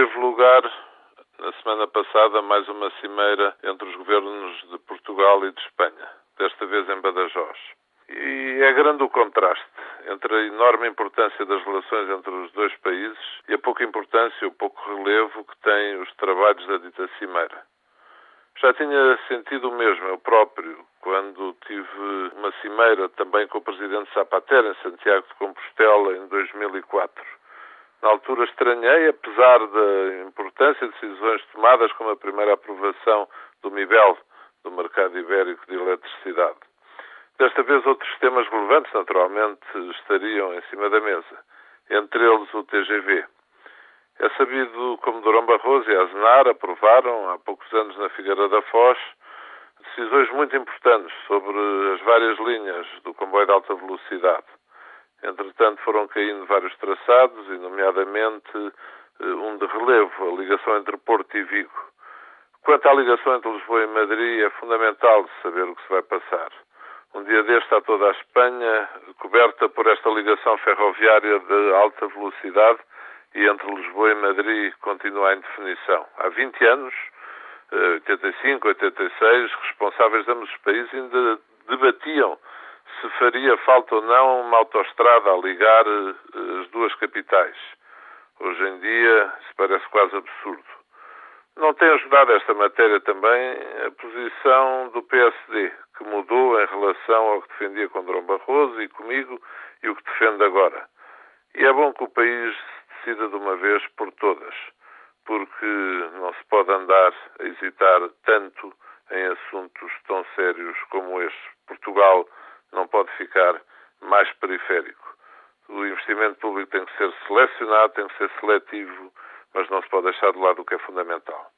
teve lugar na semana passada mais uma cimeira entre os governos de Portugal e de Espanha, desta vez em Badajoz. E é grande o contraste entre a enorme importância das relações entre os dois países e a pouca importância, o pouco relevo que têm os trabalhos da dita cimeira. Já tinha sentido o mesmo, eu próprio, quando tive uma cimeira também com o presidente Zapatero em Santiago de Compostela em 2004. Na altura estranhei, apesar da importância de decisões tomadas como a primeira aprovação do MIBEL, do mercado ibérico de eletricidade. Desta vez outros temas relevantes, naturalmente, estariam em cima da mesa, entre eles o TGV. É sabido como Durão Barroso e Aznar aprovaram há poucos anos na Figueira da Foz decisões muito importantes sobre as várias linhas do comboio de alta velocidade. Entretanto, foram caindo vários traçados, e nomeadamente eh, um de relevo, a ligação entre Porto e Vigo. Quanto à ligação entre Lisboa e Madrid, é fundamental saber o que se vai passar. Um dia deste está toda a Espanha coberta por esta ligação ferroviária de alta velocidade e entre Lisboa e Madrid continua a indefinição. Há 20 anos, 85, eh, 86, responsáveis de ambos os países ainda debatiam se faria falta ou não uma autoestrada a ligar eh, as duas capitais. Hoje em dia, isso parece quase absurdo. Não tem ajudado esta matéria também a posição do PSD, que mudou em relação ao que defendia com Dom Barroso e comigo e o que defende agora. E é bom que o país se decida de uma vez por todas, porque não se pode andar a hesitar tanto em assuntos tão sérios como este. Portugal não pode ficar mais periférico. O investimento público tem que ser selecionado, tem que ser seletivo, mas não se pode deixar de lado o que é fundamental